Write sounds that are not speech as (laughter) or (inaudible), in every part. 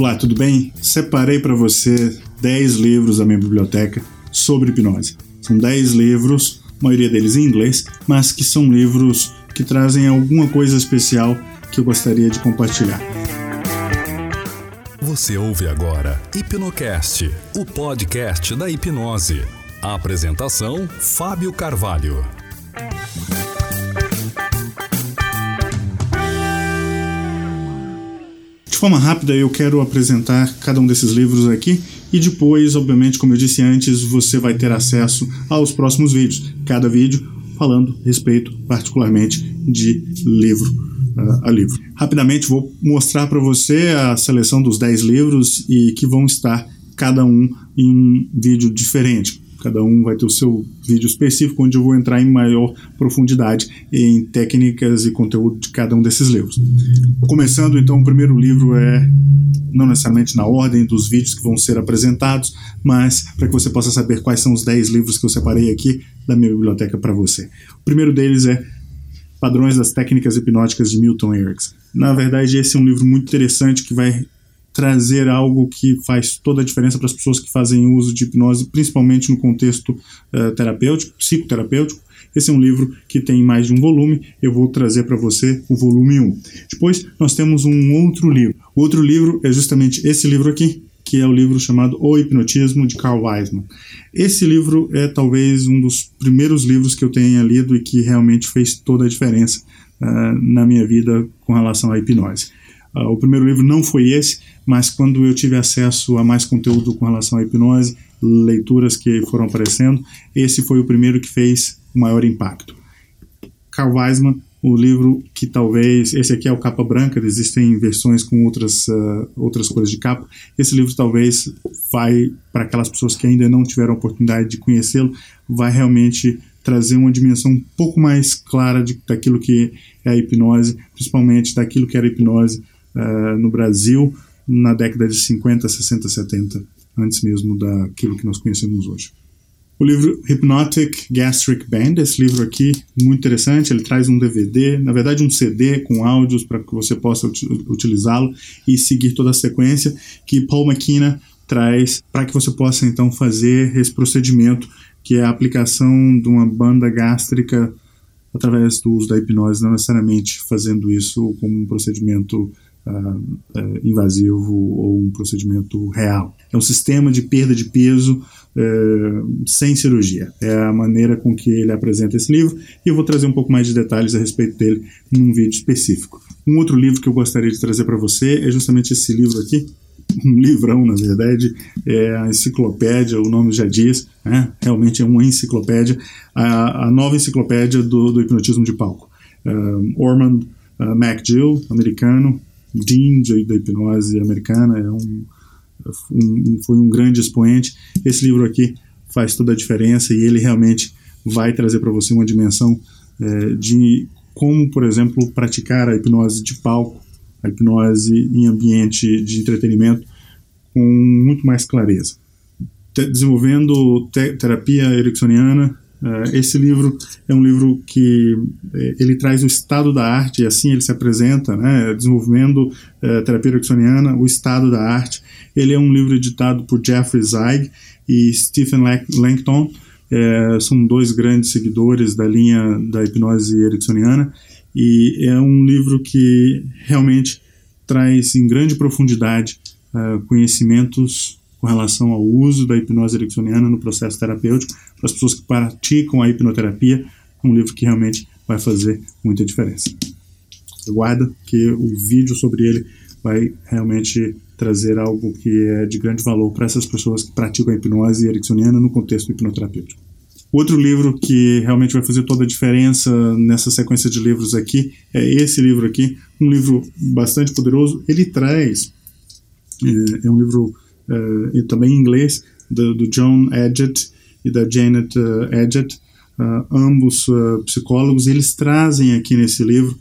Olá, tudo bem? Separei para você 10 livros da minha biblioteca sobre hipnose. São 10 livros, a maioria deles em inglês, mas que são livros que trazem alguma coisa especial que eu gostaria de compartilhar. Você ouve agora Hipnocast, o podcast da hipnose. A apresentação: Fábio Carvalho. Forma rápida, eu quero apresentar cada um desses livros aqui e depois, obviamente, como eu disse antes, você vai ter acesso aos próximos vídeos. Cada vídeo falando respeito, particularmente, de livro uh, a livro. Rapidamente vou mostrar para você a seleção dos 10 livros e que vão estar cada um em um vídeo diferente. Cada um vai ter o seu vídeo específico, onde eu vou entrar em maior profundidade em técnicas e conteúdo de cada um desses livros. Começando, então, o primeiro livro é não necessariamente na ordem dos vídeos que vão ser apresentados, mas para que você possa saber quais são os 10 livros que eu separei aqui da minha biblioteca para você. O primeiro deles é Padrões das Técnicas Hipnóticas de Milton Erickson. Na verdade, esse é um livro muito interessante que vai trazer algo que faz toda a diferença para as pessoas que fazem uso de hipnose, principalmente no contexto uh, terapêutico, psicoterapêutico. Esse é um livro que tem mais de um volume, eu vou trazer para você o volume 1. Depois nós temos um outro livro. O outro livro é justamente esse livro aqui, que é o livro chamado O Hipnotismo de Carl Weisman. Esse livro é talvez um dos primeiros livros que eu tenha lido e que realmente fez toda a diferença uh, na minha vida com relação à hipnose. Uh, o primeiro livro não foi esse, mas quando eu tive acesso a mais conteúdo com relação à hipnose, leituras que foram aparecendo, esse foi o primeiro que fez o maior impacto. Carl Weisman, o livro que talvez, esse aqui é o capa branca, existem versões com outras, uh, outras cores de capa, esse livro talvez vai, para aquelas pessoas que ainda não tiveram a oportunidade de conhecê-lo, vai realmente trazer uma dimensão um pouco mais clara de, daquilo que é a hipnose, principalmente daquilo que era a hipnose uh, no Brasil na década de 50, 60, 70, antes mesmo daquilo que nós conhecemos hoje. O livro Hypnotic Gastric Band, esse livro aqui, muito interessante, ele traz um DVD, na verdade um CD com áudios para que você possa utilizá-lo e seguir toda a sequência que Paul McKenna traz para que você possa então fazer esse procedimento que é a aplicação de uma banda gástrica através do uso da hipnose, não necessariamente fazendo isso como um procedimento uh, invasivo ou um procedimento real. É um sistema de perda de peso uh, sem cirurgia. É a maneira com que ele apresenta esse livro e eu vou trazer um pouco mais de detalhes a respeito dele num vídeo específico. Um outro livro que eu gostaria de trazer para você é justamente esse livro aqui, (laughs) um livrão, na verdade, é a enciclopédia, o nome já diz, né? realmente é uma enciclopédia, a, a nova enciclopédia do, do hipnotismo de palco. Uh, Ormond uh, MacGill, americano, Dean da hipnose americana, é um, um, foi um grande expoente. Esse livro aqui faz toda a diferença e ele realmente vai trazer para você uma dimensão é, de como, por exemplo, praticar a hipnose de palco, a hipnose em ambiente de entretenimento com muito mais clareza. Desenvolvendo te terapia ericksoniana, esse livro é um livro que eh, ele traz o estado da arte, e assim ele se apresenta, né, desenvolvendo uh, terapia ericksoniana, o estado da arte. Ele é um livro editado por Jeffrey Zeig e Stephen Langton, são dois grandes seguidores da linha da hipnose ericksoniana, e é um livro que realmente traz em grande profundidade conhecimentos com relação ao uso da hipnose ericksoniana no processo terapêutico para as pessoas que praticam a hipnoterapia, um livro que realmente vai fazer muita diferença. Aguarda que o vídeo sobre ele vai realmente trazer algo que é de grande valor para essas pessoas que praticam a hipnose ericksoniana no contexto hipnoterapêutico. Outro livro que realmente vai fazer toda a diferença nessa sequência de livros aqui é esse livro aqui, um livro bastante poderoso. Ele traz, é, é um livro uh, também em inglês, do, do, John Edgett e da Janet uh, Edgett, uh, ambos psicólogos, eles trazem aqui nesse livro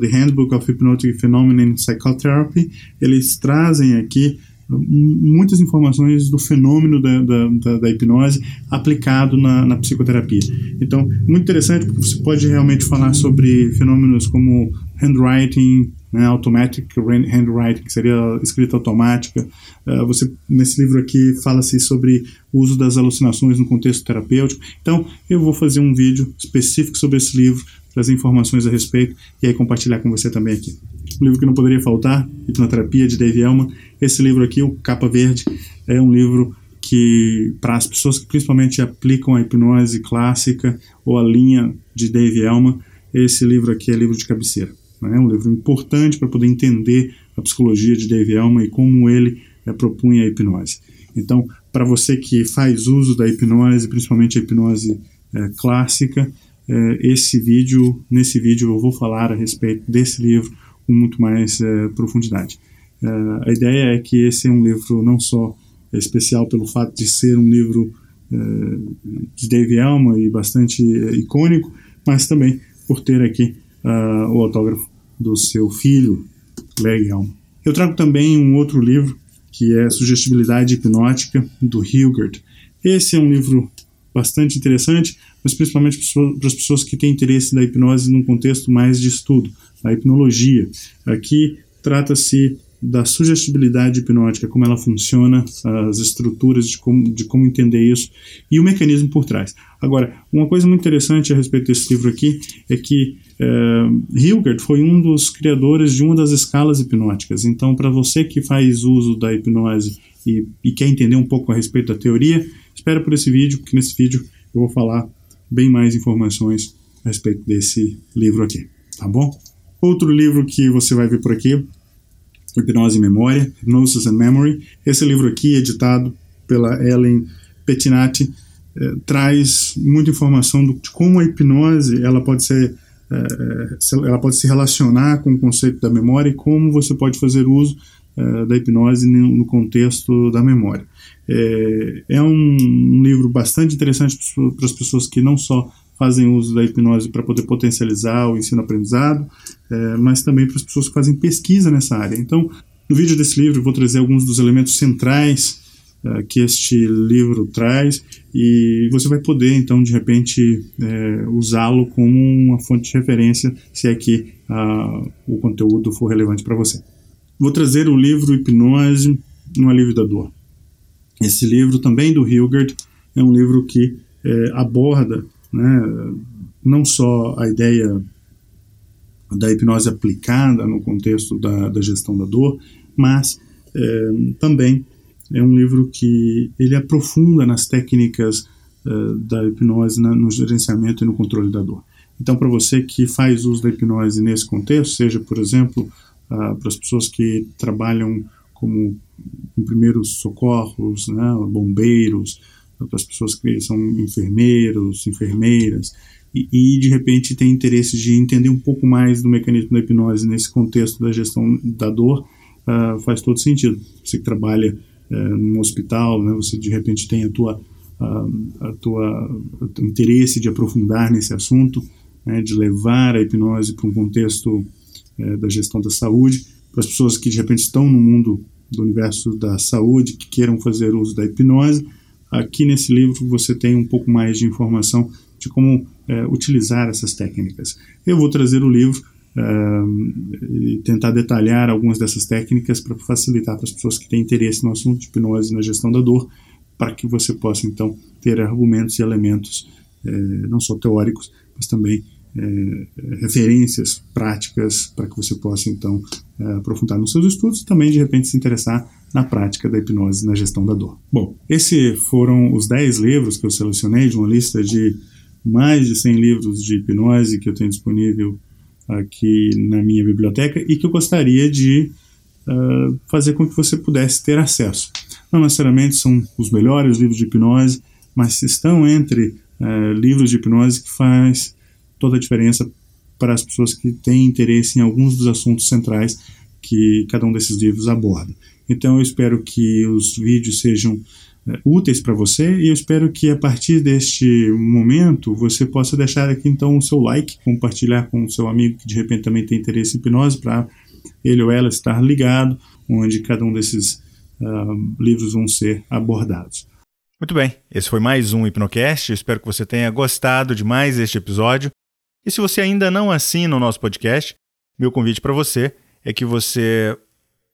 The Handbook of Hypnotic Phenomena in Psychotherapy, eles trazem aqui muitas informações do fenômeno da, da, da, da hipnose aplicado na, na, psicoterapia. Então, muito interessante porque você pode realmente falar sobre fenômenos como handwriting, né, automatic handwriting, que seria escrita automática. Uh, você nesse livro aqui fala-se sobre o uso das alucinações no contexto terapêutico. Então, eu vou fazer um vídeo específico sobre esse livro, trazer informações a respeito e aí compartilhar com você também aqui. Um livro que não poderia faltar, Hipnoterapia de Dave Elman. Esse livro aqui, o Capa Verde, é um livro que para as pessoas que principalmente aplicam a hipnose clássica ou a linha de Dave Elman, esse livro aqui é livro de cabeceira. É um livro importante para poder entender a psicologia de Dave Elman e como ele é, propunha a hipnose. Então, para você que faz uso da hipnose, principalmente a hipnose é, clássica, é, esse vídeo, nesse vídeo eu vou falar a respeito desse livro com muito mais profundidade. A ideia é que esse é um livro não só especial pelo fato de ser um livro de Dave Elman e bastante icônico, mas também por ter aqui uh, o autógrafo do seu filho, Elman. Eu trago também um outro livro, que é Sugestibilidade Hipnótica, do Hilgert. Esse é um livro bastante interessante, mas principalmente para as pessoas que têm interesse na hipnose num contexto mais de estudo, a hipnologia. Aqui trata-se da sugestibilidade hipnótica, como ela funciona, as estruturas de como, de como entender isso e o mecanismo por trás. Agora, uma coisa muito interessante a respeito desse livro aqui é que uh, Hilgert foi um dos criadores de uma das escalas hipnóticas. Então, para você que faz uso da hipnose e, e quer entender um pouco a respeito da teoria, espera por esse vídeo, porque nesse vídeo eu vou falar bem mais informações a respeito desse livro aqui, tá bom? Outro livro que você vai ver por aqui Hipnose e Memória, Hypnosis and Memory. Esse livro aqui, editado pela Ellen Pettinati, eh, traz muita informação do, de como a hipnose ela pode ser eh, ela pode se relacionar com o conceito da memória e como você pode fazer uso eh, da hipnose no, contexto da memória. É, um livro bastante interessante para as pessoas que não só fazem uso da hipnose para poder potencializar o ensino-aprendizado, é, mas também para as pessoas que fazem pesquisa nessa área. Então, no vídeo desse livro, eu vou trazer alguns dos elementos centrais é, que este livro traz e você vai poder, então, de repente, é, usá-lo como uma fonte de referência, se é que o conteúdo for relevante para você. Vou trazer o livro Hipnose no Alívio da Dor. Esse livro, também do Hilgert, é um livro que é, aborda né? não só a ideia da hipnose aplicada no contexto da, da gestão da dor, mas é, também é um livro que ele aprofunda nas técnicas é, da hipnose na, no gerenciamento e no controle da dor. Então, para você que faz uso da hipnose nesse contexto, seja, por exemplo, ah, para as pessoas que trabalham como com primeiros socorros, né, bombeiros, para as pessoas que são enfermeiros, enfermeiras, e, e, de repente tem interesse de entender um pouco mais do mecanismo da hipnose nesse contexto da gestão da dor, uh, faz todo sentido. Você que trabalha uh, num hospital, né, você de repente tem a tua, uh, a tua o interesse de aprofundar nesse assunto, né, de levar a hipnose para um contexto uh, da gestão da saúde, para as pessoas que de repente estão no mundo do universo da saúde, que queiram fazer uso da hipnose, Aqui nesse livro você tem um pouco mais de informação de como é, utilizar essas técnicas. Eu vou trazer o livro é, e tentar detalhar algumas dessas técnicas para facilitar para as pessoas que têm interesse no assunto de hipnose na gestão da dor, para que você possa então ter argumentos e elementos é, não só teóricos, mas também é, referências práticas para que você possa então aprofundar nos seus estudos e também de repente se interessar na prática da hipnose na gestão da dor. Bom, esses foram os 10 livros que eu selecionei de uma lista de mais de 100 livros de hipnose que eu tenho disponível aqui na minha biblioteca e que eu gostaria de uh, fazer com que você pudesse ter acesso. Não necessariamente são os melhores livros de hipnose, mas estão entre uh, livros de hipnose que faz toda a diferença para as pessoas que têm interesse em alguns dos assuntos centrais que cada um desses livros aborda. Então eu espero que os vídeos sejam é, úteis para você e eu espero que a partir deste momento você possa deixar aqui então o seu like, compartilhar com o seu amigo que de repente também tem interesse em hipnose para ele ou ela estar ligado, onde cada um desses uh, livros vão ser abordados. Muito bem, esse foi mais um Hipnocast. Eu espero que você tenha gostado de mais este episódio. E se você ainda não assina o nosso podcast, meu convite para você é que você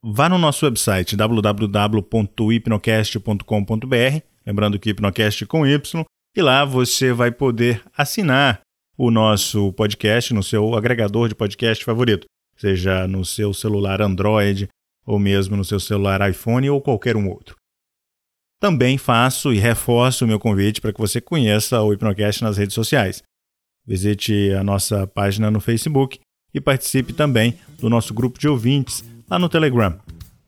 vá no nosso website www.hipnocast.com.br, lembrando que Hipnocast com Y, e lá você vai poder assinar o nosso podcast no seu agregador de podcast favorito, seja no seu celular Android ou mesmo no seu celular iPhone ou qualquer um outro. Também faço e reforço o meu convite para que você conheça o Hipnocast nas redes sociais. Visite a nossa página no Facebook e participe também do nosso grupo de ouvintes lá no Telegram,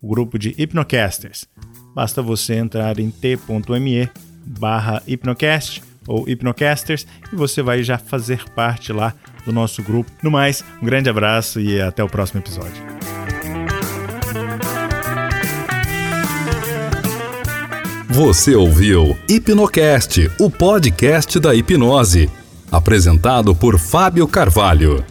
o grupo de Hipnocasters. Basta você entrar em t.me barra Hipnocast ou Hipnocasters e você vai já fazer parte lá do nosso grupo. No mais, um grande abraço e até o próximo episódio. Você ouviu Hipnocast, o podcast da hipnose, apresentado por Fábio Carvalho.